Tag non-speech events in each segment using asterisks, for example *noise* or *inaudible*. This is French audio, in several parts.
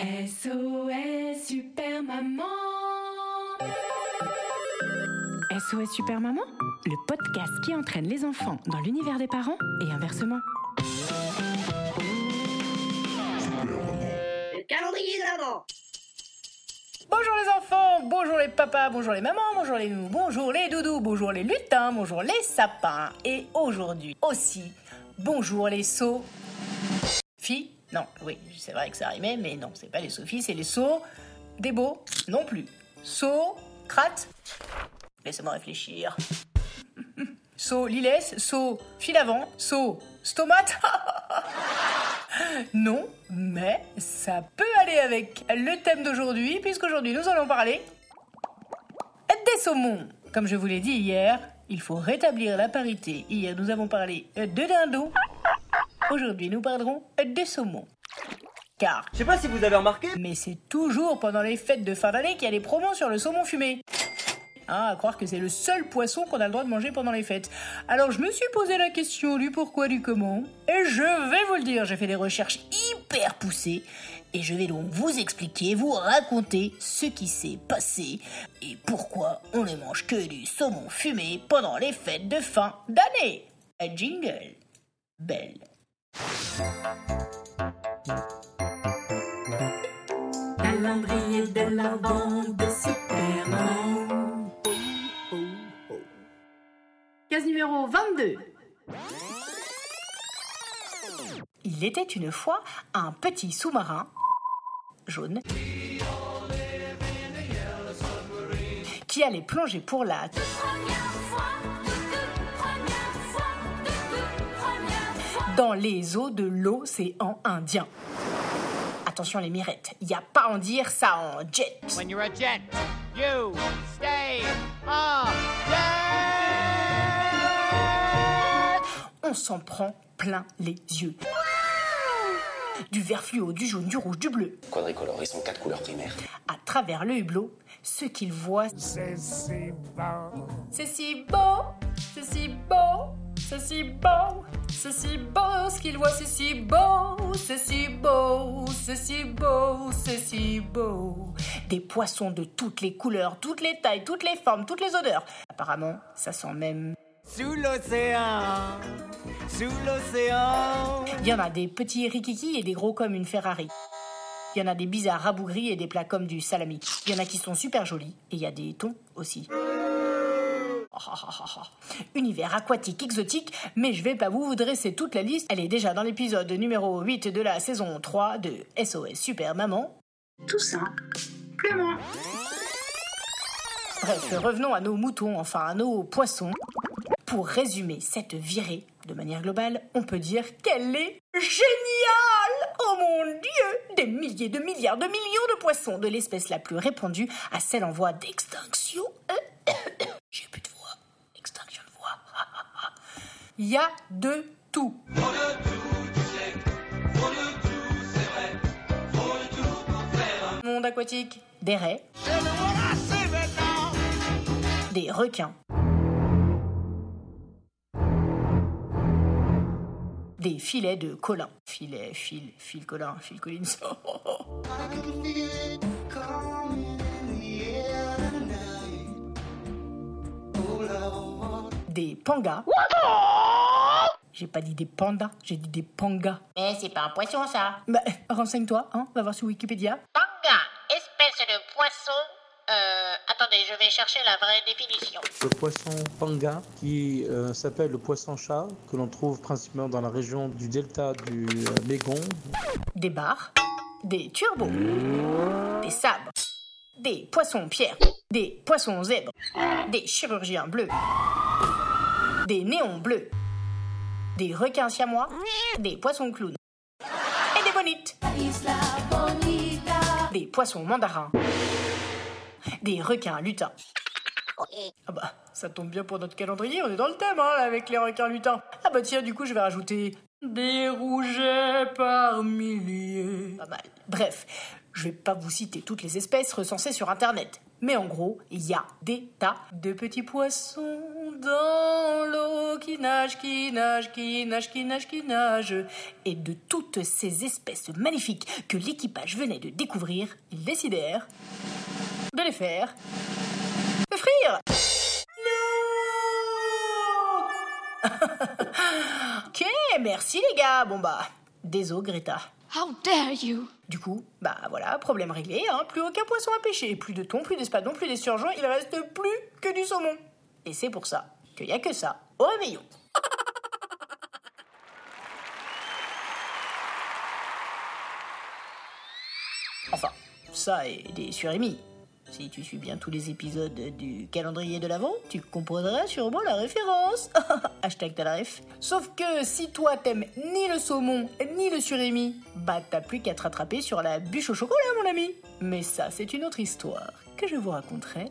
SOS Super Maman SOS Super Maman, le podcast qui entraîne les enfants dans l'univers des parents et inversement. Le calendrier de l'avant Bonjour les enfants, bonjour les papas, bonjour les mamans, bonjour les nounous, bonjour les doudous, bonjour les lutins, bonjour les sapins. Et aujourd'hui aussi, bonjour les sauts. Filles Non, oui, c'est vrai que ça rimait, mais non, c'est pas les Sophies, c'est les sauts. Des beaux Non plus. Sauts, crate Laissez-moi réfléchir. *laughs* Saut lilès, saut fil avant, saut stomate. *laughs* non, mais ça peut aller avec le thème d'aujourd'hui, puisqu'aujourd'hui nous allons parler des saumons. Comme je vous l'ai dit hier, il faut rétablir la parité. Hier nous avons parlé de dindons. Aujourd'hui nous parlerons des saumons. Car, Je sais pas si vous avez remarqué, mais c'est toujours pendant les fêtes de fin d'année qu'il y a des promos sur le saumon fumé. Ah, à croire que c'est le seul poisson qu'on a le droit de manger pendant les fêtes. Alors je me suis posé la question du pourquoi, du comment, et je vais vous le dire, j'ai fait des recherches hyper poussées, et je vais donc vous expliquer, vous raconter ce qui s'est passé, et pourquoi on ne mange que du saumon fumé pendant les fêtes de fin d'année. Un jingle. Belle. Calendrier de de Super Maman. Case numéro 22. Il était une fois un petit sous-marin jaune qui allait plonger pour la dans les eaux de l'océan Indien. Attention les mirettes, il n'y a pas à en dire ça en jet. When you're a jet, you stay jet. On s'en prend plein les yeux. Du vert fluo, du jaune, du rouge, du bleu. Quadricolore, ils sont quatre couleurs primaires. À travers le hublot, ce qu'ils voient, C'est si bon. c'est si beau, c'est si beau, c'est si beau, c'est si beau, ce qu'ils voient, c'est si beau, c'est si beau, c'est si beau, c'est si beau. Des poissons de toutes les couleurs, toutes les tailles, toutes les formes, toutes les odeurs. Apparemment, ça sent même. Sous l'océan, sous l'océan. Il y en a des petits rikiki et des gros comme une Ferrari. Il y en a des bizarres rabougris et des plats comme du salami. Il y en a qui sont super jolis et il y a des thons aussi. *laughs* Univers aquatique exotique, mais je vais pas vous dresser toute la liste. Elle est déjà dans l'épisode numéro 8 de la saison 3 de SOS Super Maman. Tout simplement. Bref, revenons à nos moutons, enfin à nos poissons. Pour résumer cette virée, de manière globale, on peut dire qu'elle est géniale Oh mon dieu Des milliers de milliards de millions de poissons de l'espèce la plus répandue à celle en voie d'extinction. J'ai plus de voix. Extinction de voix. Il y a de tout. Monde aquatique, des raies, des requins, des filets de colin. Filet, fil, fil colin, fil collins. *laughs* des pangas. J'ai pas dit des pandas, j'ai dit des pangas. Mais c'est pas un poisson ça Bah, renseigne-toi, hein, va voir sur Wikipédia. Panga, espèce de poisson. Euh, attendez, je vais chercher la vraie définition. Le poisson panga, qui euh, s'appelle le poisson-chat, que l'on trouve principalement dans la région du delta du euh, Mégon. Des bars, des turbos, des sabres, des poissons pierres, des poissons zèbres, des chirurgiens bleus, des néons bleus, des requins siamois, des poissons clowns. bonites. Des poissons mandarins. Des requins lutins. Ah bah, ça tombe bien pour notre calendrier, on est dans le thème, hein, avec les requins lutins. Ah bah tiens, du coup, je vais rajouter des rougets par milliers. Pas mal. Bref, je vais pas vous citer toutes les espèces recensées sur Internet. Mais en gros, il y a des tas de petits poissons dans l'eau qui nagent, qui nagent, qui nagent, qui nagent, qui nagent. Et de toutes ces espèces magnifiques que l'équipage venait de découvrir, ils décidèrent de les faire frire. Non *laughs* Ok, merci les gars. Bon bah, désolé Greta. How dare you? Du coup, bah voilà, problème réglé, hein. plus aucun poisson à pêcher, plus de thon, plus d'espadon, plus d'esturgeon, il reste plus que du saumon. Et c'est pour ça qu'il n'y a que ça au réveillon. *laughs* Enfin, ça et des surémis. Si tu suis bien tous les épisodes du calendrier de l'Avent, tu comprendras sûrement la référence. *laughs* Hashtag ref. Sauf que si toi t'aimes ni le saumon ni le surémi, bah t'as plus qu'à te rattraper sur la bûche au chocolat, mon ami. Mais ça, c'est une autre histoire que je vous raconterai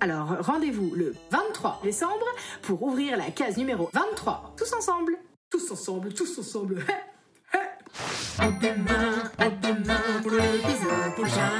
Alors rendez-vous le 23 décembre pour ouvrir la case numéro 23. Tous ensemble. Tous ensemble, tous ensemble. *laughs* à demain, à demain pour l'épisode prochain. Oh,